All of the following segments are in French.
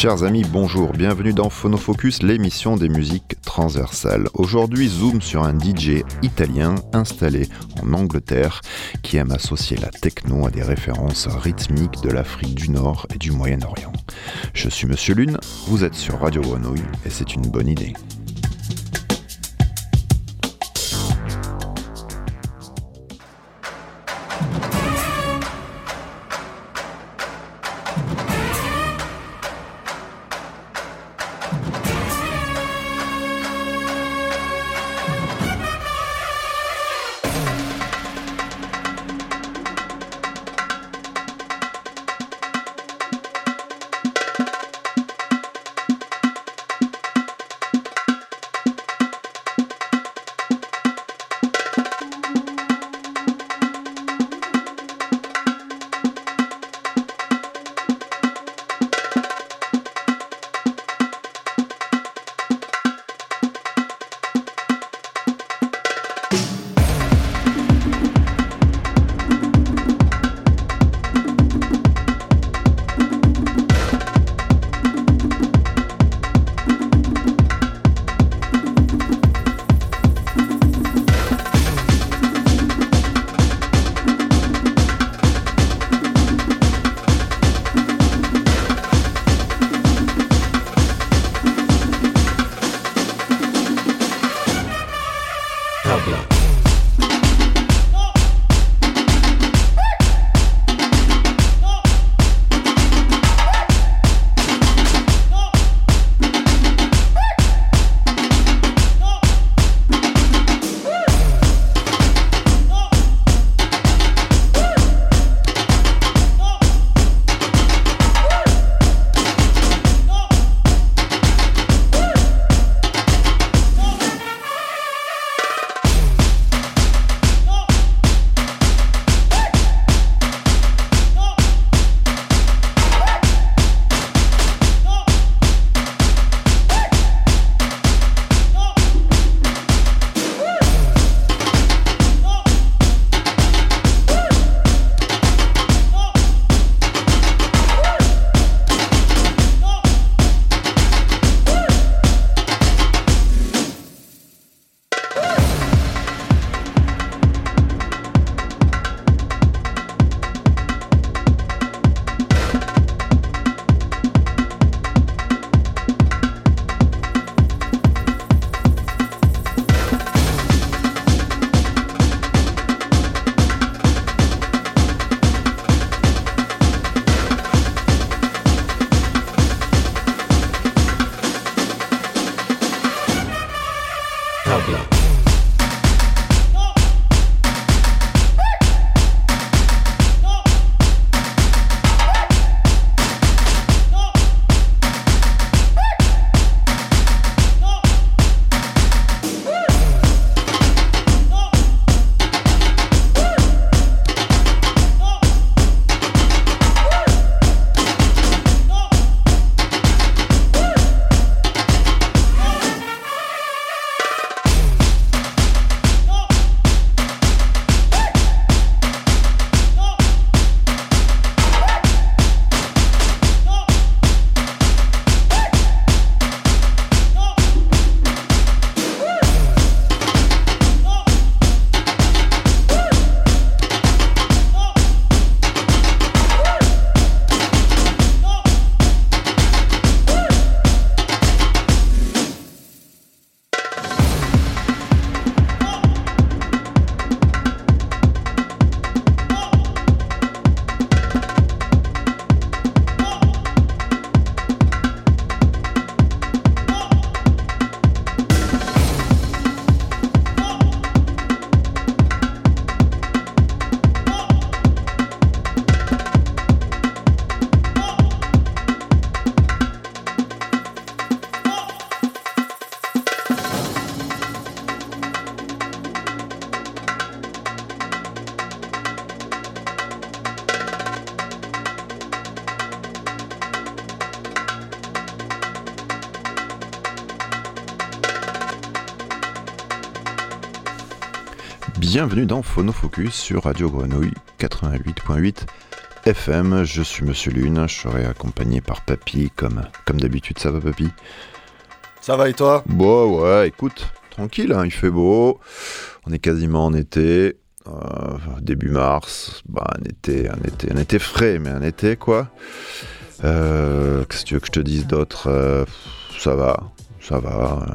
Chers amis, bonjour, bienvenue dans Phonofocus, l'émission des musiques transversales. Aujourd'hui, zoom sur un DJ italien installé en Angleterre qui aime associer la techno à des références rythmiques de l'Afrique du Nord et du Moyen-Orient. Je suis Monsieur Lune, vous êtes sur Radio Grenouille et c'est une bonne idée. Bienvenue dans Phonofocus sur Radio Grenouille 88.8 FM. Je suis Monsieur Lune, je serai accompagné par Papy comme, comme d'habitude. Ça va Papy? Ça va et toi? Bon ouais, écoute, tranquille, hein, il fait beau, on est quasiment en été, euh, début mars, bah, un, été, un, été, un été frais, mais un été quoi. Euh, Qu'est-ce que tu veux que je te dise d'autre? Euh, Ça va, ça va.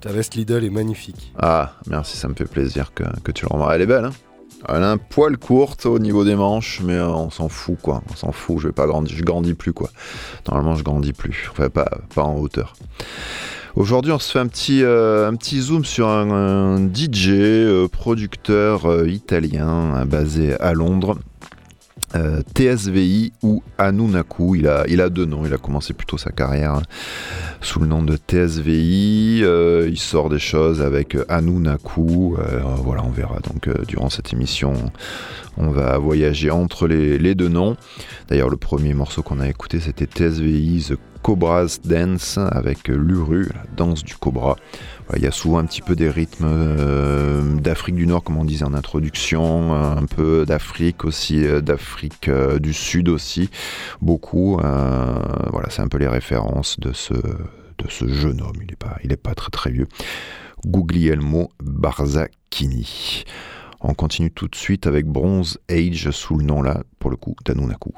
Ta veste Lidl est magnifique. Ah, merci, ça me fait plaisir que, tu le remarques. Elle est belle, hein elle a un poil courte au niveau des manches, mais on s'en fout quoi. On s'en fout. Je vais pas grandir. Je grandis plus quoi. Normalement, je grandis plus. Enfin, pas, pas en hauteur. Aujourd'hui, on se fait un petit, euh, un petit zoom sur un, DJ, euh, producteur euh, italien basé à Londres. TSVI ou Anunaku, il a, il a deux noms, il a commencé plutôt sa carrière hein, sous le nom de TSVI, il sort des choses avec Anunaku, voilà on verra donc durant cette émission on va voyager entre les, les deux noms. D'ailleurs le premier morceau qu'on a écouté c'était TSVI The Cobra's Dance avec l'Uru, la danse du cobra. Il y a souvent un petit peu des rythmes euh, d'Afrique du Nord, comme on disait en introduction, un peu d'Afrique aussi, euh, d'Afrique euh, du Sud aussi, beaucoup. voilà, c'est un peu les références de ce, de ce jeune homme. Il n'est pas, est pas très très vieux. Guglielmo Barzakini. On continue tout de suite avec Bronze Age sous le nom là, pour le coup, d'Anunaku.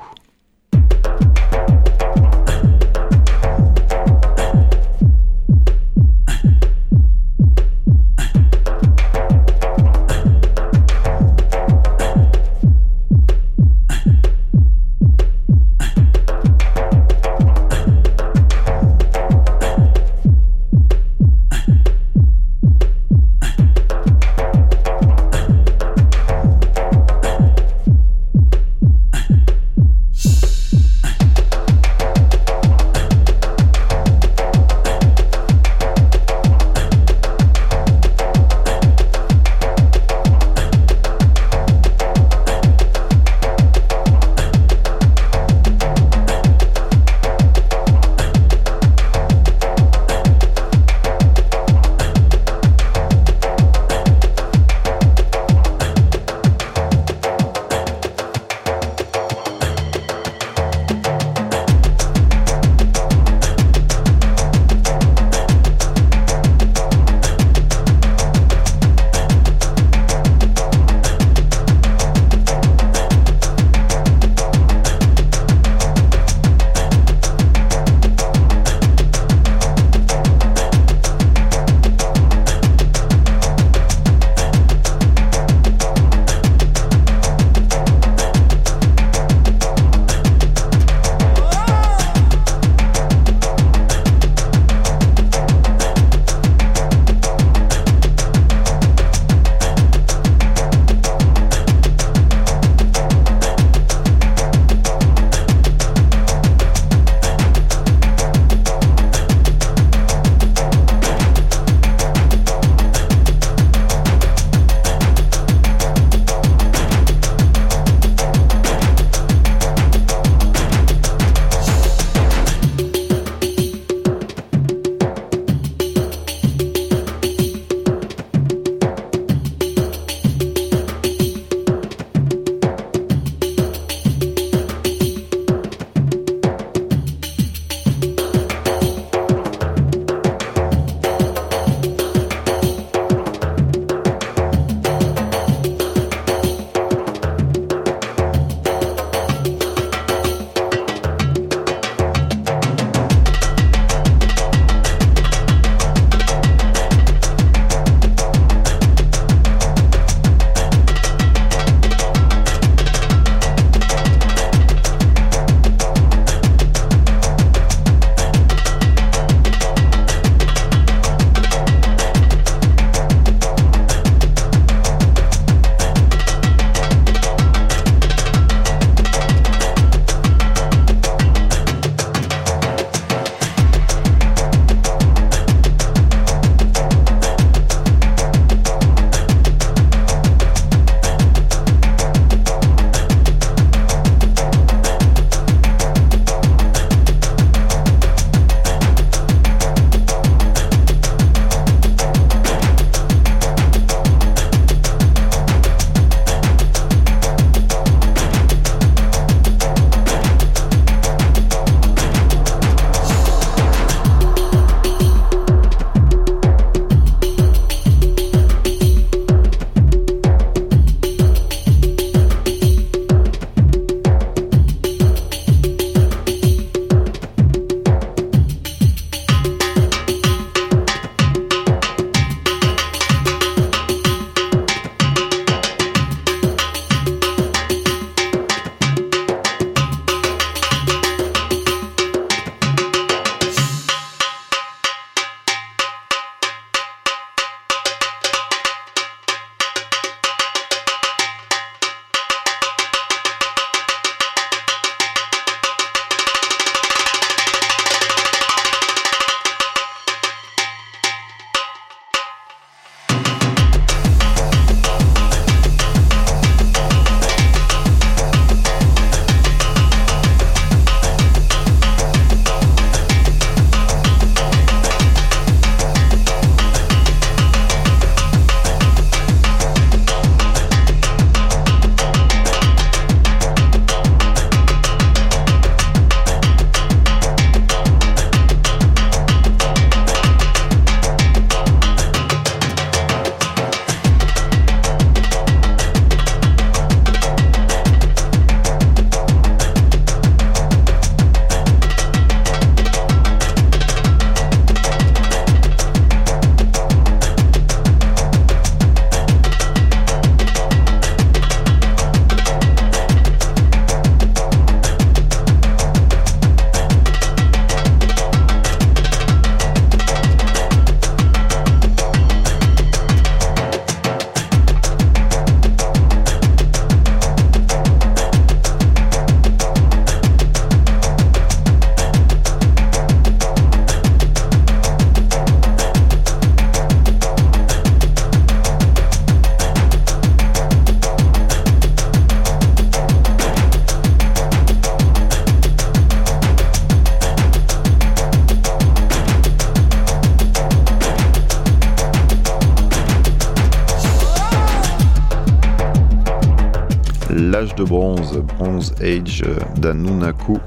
De bronze, Bronze Age d'Anunaku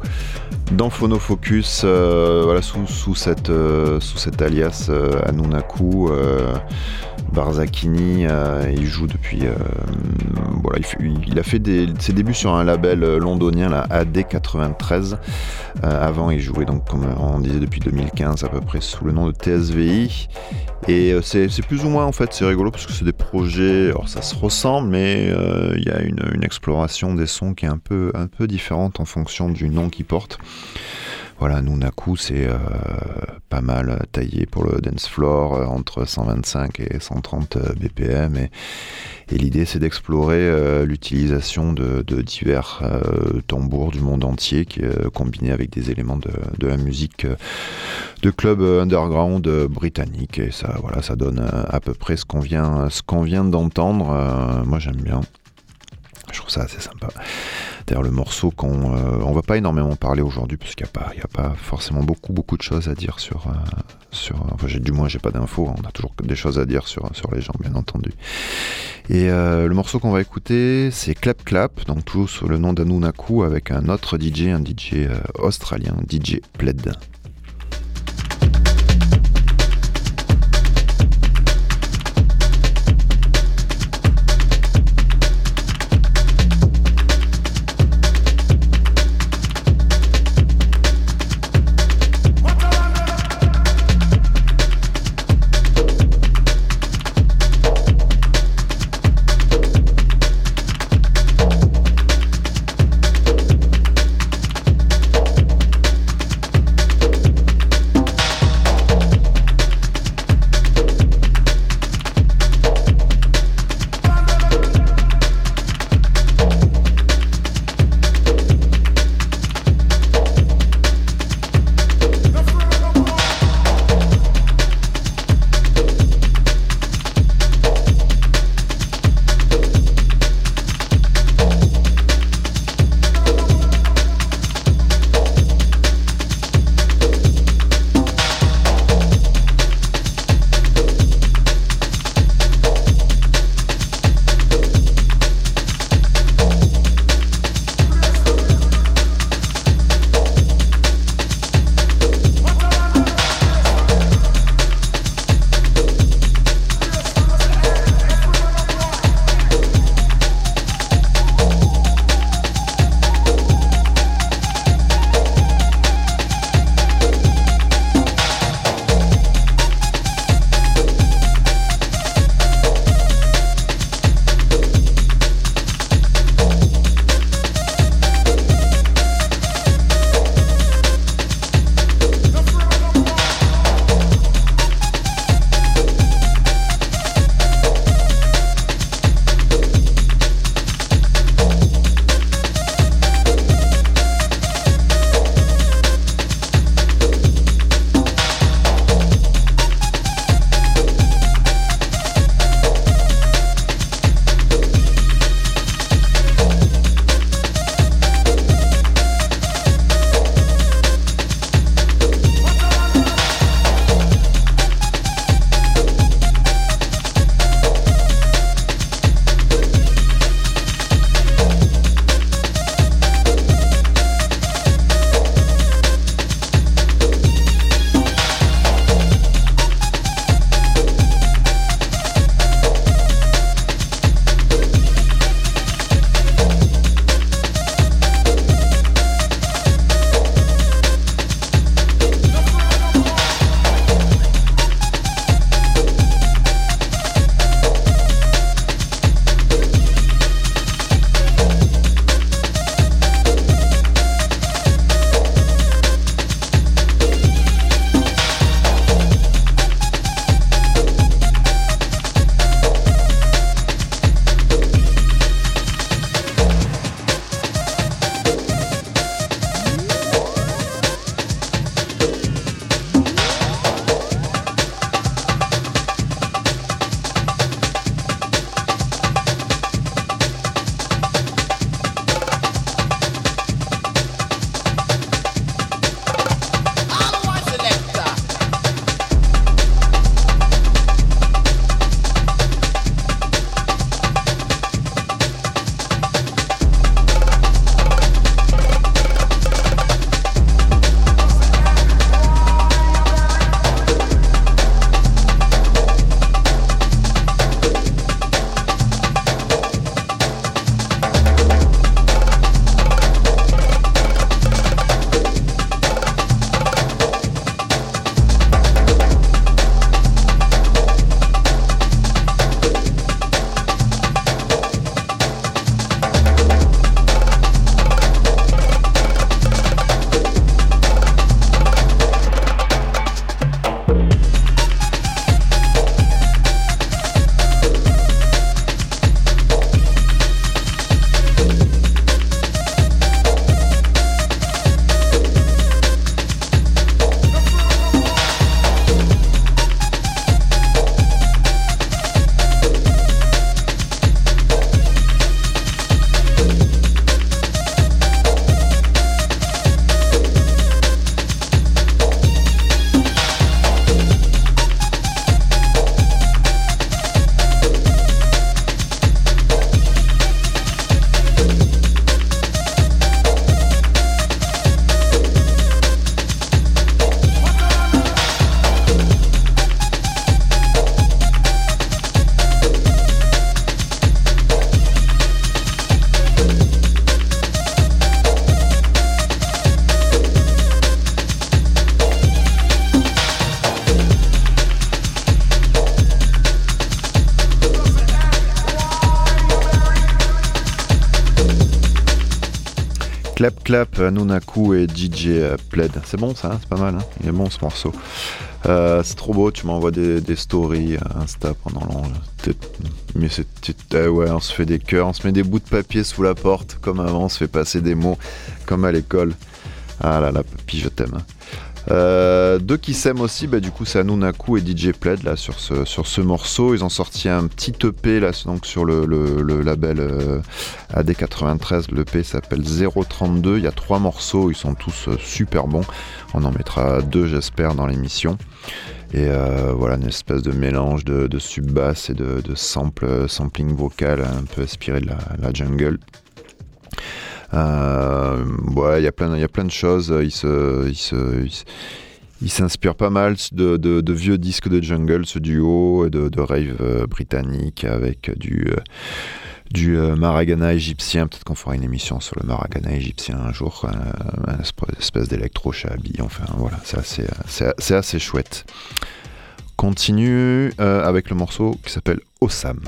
dans Phonofocus, euh, voilà, sous, sous, cette, euh, sous cet alias euh, Anunaku. Barzakini, il joue depuis. voilà, il, a fait ses débuts sur un label londonien, la AD93. avant, il jouait donc, comme on disait, depuis 2015 à peu près sous le nom de TSVI. Et c'est plus ou moins en fait, c'est rigolo parce que c'est des projets, alors ça se ressemble, mais il y a une, une, exploration des sons qui est un peu, un peu différente en fonction du nom qu'ils portent. Voilà, Nunaku, c'est euh, pas mal taillé pour le dance floor, euh, entre 125 et 130 euh, BPM. Et, l'idée, c'est d'explorer l'utilisation de, divers tambours du monde entier, combinés avec des éléments de, la musique de club underground britannique. Et ça, voilà, ça donne à peu près ce qu'on vient, ce qu'on vient d'entendre. moi, j'aime bien. Je trouve ça assez sympa. D'ailleurs, le morceau qu'on euh, on va pas énormément parler aujourd'hui parce qu'il n'y a, pas, forcément beaucoup, de choses à dire sur. Euh, sur enfin, du moins, j'ai pas d'infos. On a toujours des choses à dire sur, sur les gens, bien entendu. Et euh, le morceau qu'on va écouter, c'est Clap Clap, donc toujours sous le nom d'Anunaku avec un autre DJ, un DJ australien, DJ Pled. Nunaku et DJ euh, Pled. C'est bon ça, hein, c'est pas mal, hein. il est bon ce morceau. Euh, c'est trop beau, tu m'envoies des, stories Insta pendant l'an. Mais c'est, ouais, on se fait des cœurs, on se met des bouts de papier sous la porte, comme avant, on se fait passer des mots, comme à l'école. Ah là là, papy, je t'aime. Euh, deux qui s'aiment aussi, bah, du c'est Anunaku et DJ Pled là sur ce, sur ce morceau. Ils ont sorti un petit EP donc sur le, label euh, AD93. L'EP s'appelle 032. Il y a trois morceaux, ils sont tous euh, super bons. On en mettra deux j'espère dans l'émission. Et voilà une espèce de mélange de, de sub-bass et de, sampling vocal un peu inspiré de la jungle. Euh, il y a plein, de choses. Il s'inspire pas mal de, vieux disques de jungle, ce duo, de, de rave euh, britannique avec du, euh, maragana égyptien. Peut-être qu'on fera une émission sur le maragana égyptien un jour, une espèce d'électro-shabi. Enfin voilà, c'est assez, c'est assez chouette. Continue avec le morceau qui s'appelle Osam.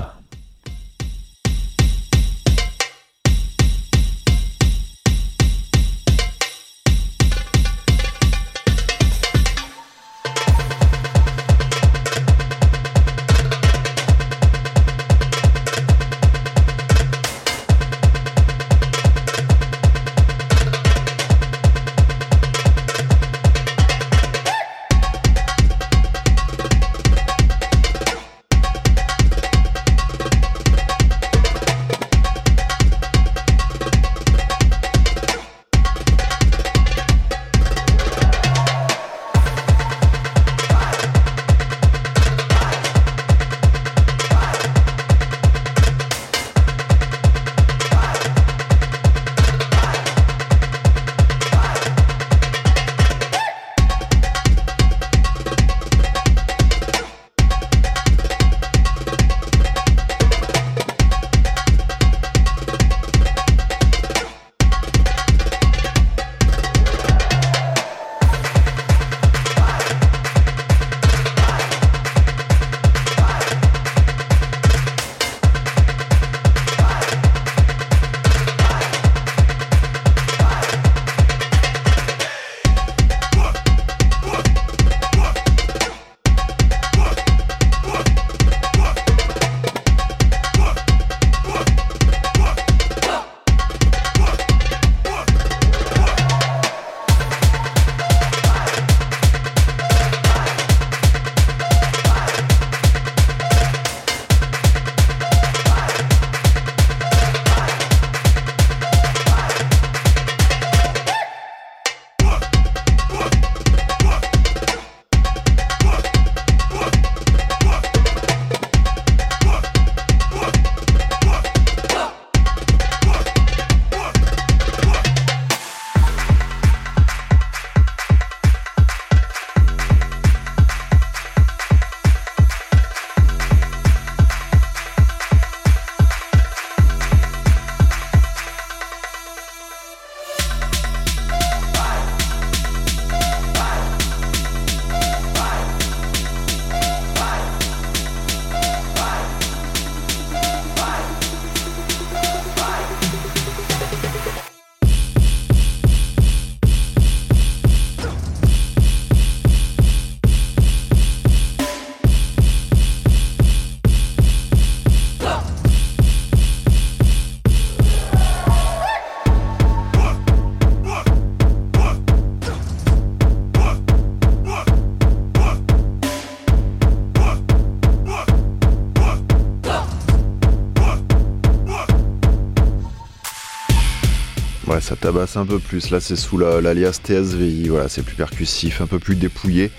Ça tabasse un peu plus. Là, c'est sous l'alias TSVI. Voilà, c'est plus percussif, un peu plus dépouillé.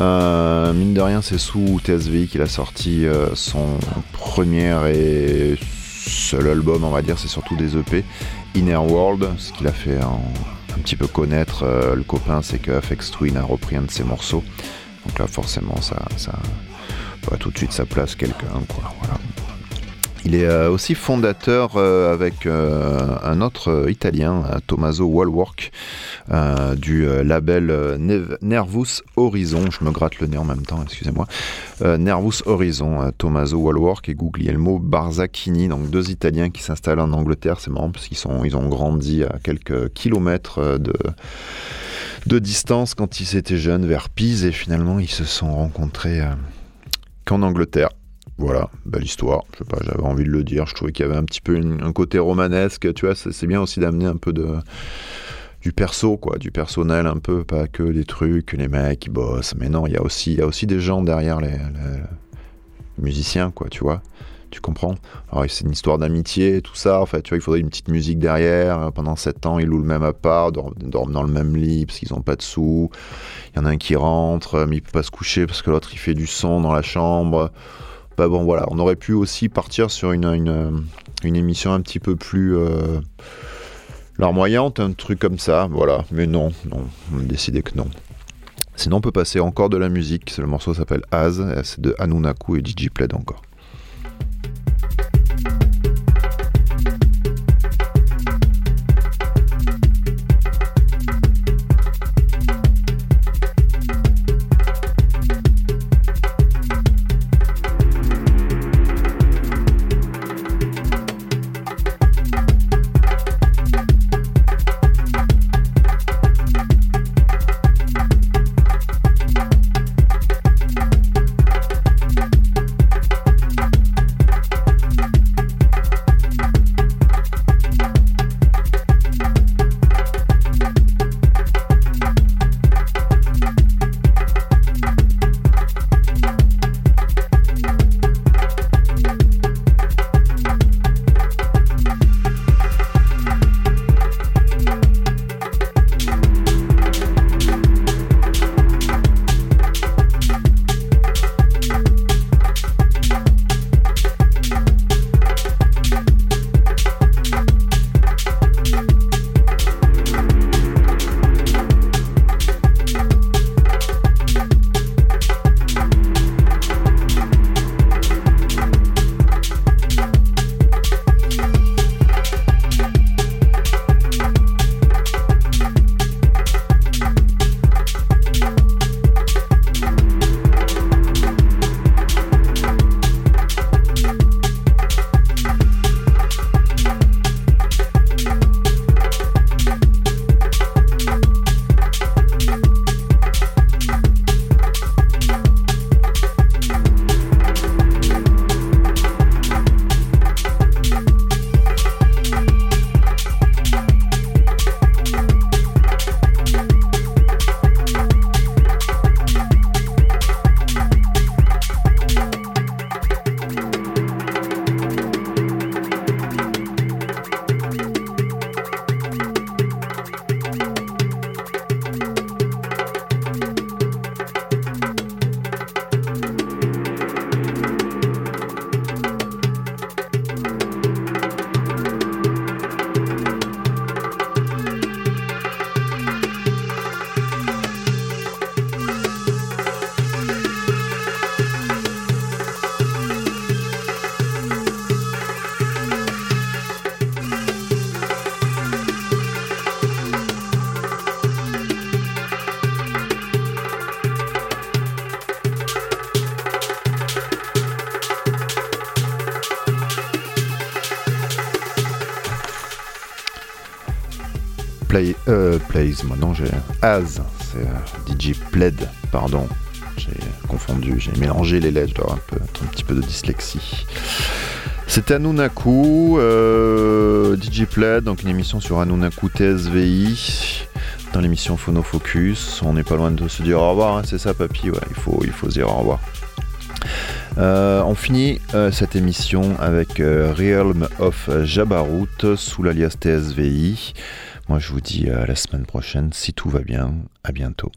Euh, mine de rien, c'est sous TSVI qu'il a sorti euh, son premier et seul album, on va dire. C'est surtout des EP. Inner World, ce qu'il a fait un petit peu connaître euh, le copain, c'est que FX Twin a repris un de ses morceaux. Donc là, forcément, ça, ça tout de suite sa place quelqu'un. Voilà. Il est euh, aussi fondateur euh, avec euh, un autre italien, Tommaso Wallwork, du label Nervous Horizon. Je me gratte le nez en même temps, excusez-moi. Nervous Horizon, Tommaso Wallwork et Guglielmo Barzacchini, donc deux Italiens qui s'installent en Angleterre. C'est marrant parce qu'ils ont grandi à quelques kilomètres de de distance quand ils étaient jeunes vers Pise et finalement ils se sont rencontrés qu'en Angleterre. Voilà, belle histoire. Je sais pas, j'avais envie de le dire. Je trouvais qu'il y avait un petit peu un côté romanesque. Tu vois, c'est bien aussi d'amener un peu de du perso, quoi, du personnel un peu, pas que des trucs, les mecs qui bossent. Mais non, il y a aussi, des gens derrière les, musiciens, quoi, tu vois. Tu comprends? Alors c'est une histoire d'amitié, tout ça. En fait, tu vois, il faudrait une petite musique derrière. Pendant sept ans, ils louent le même appart, dorment dans le même lit parce qu'ils n'ont pas de sous. Il y en a un qui rentre, mais il peut pas se coucher parce que l'autre il fait du son dans la chambre. Bah bon voilà, on aurait pu aussi partir sur une, émission un petit peu plus euh, larmoyante, un truc comme ça, voilà. Mais non, non, on a décidé que non. Sinon on peut passer encore de la musique, le morceau s'appelle Az, c'est de Anunaku et DJ Pled encore. Play, euh, Plays, moi non, j'ai Az, c'est euh, DJ Pled, pardon. J'ai confondu, j'ai mélangé les lettres, je dois un, peu, un petit peu de dyslexie. C'était Anunaku, euh, DJ Pled, donc une émission sur Anunaku TSVI, dans l'émission Phonofocus. On n'est pas loin de se dire au revoir, hein, c'est ça papy, il faut, il faut se dire au revoir. Euh, on finit euh, cette émission avec Realm of Jabarut sous l'alias TSVI. Moi, je vous dis euh, à la semaine prochaine, si tout va bien, à bientôt.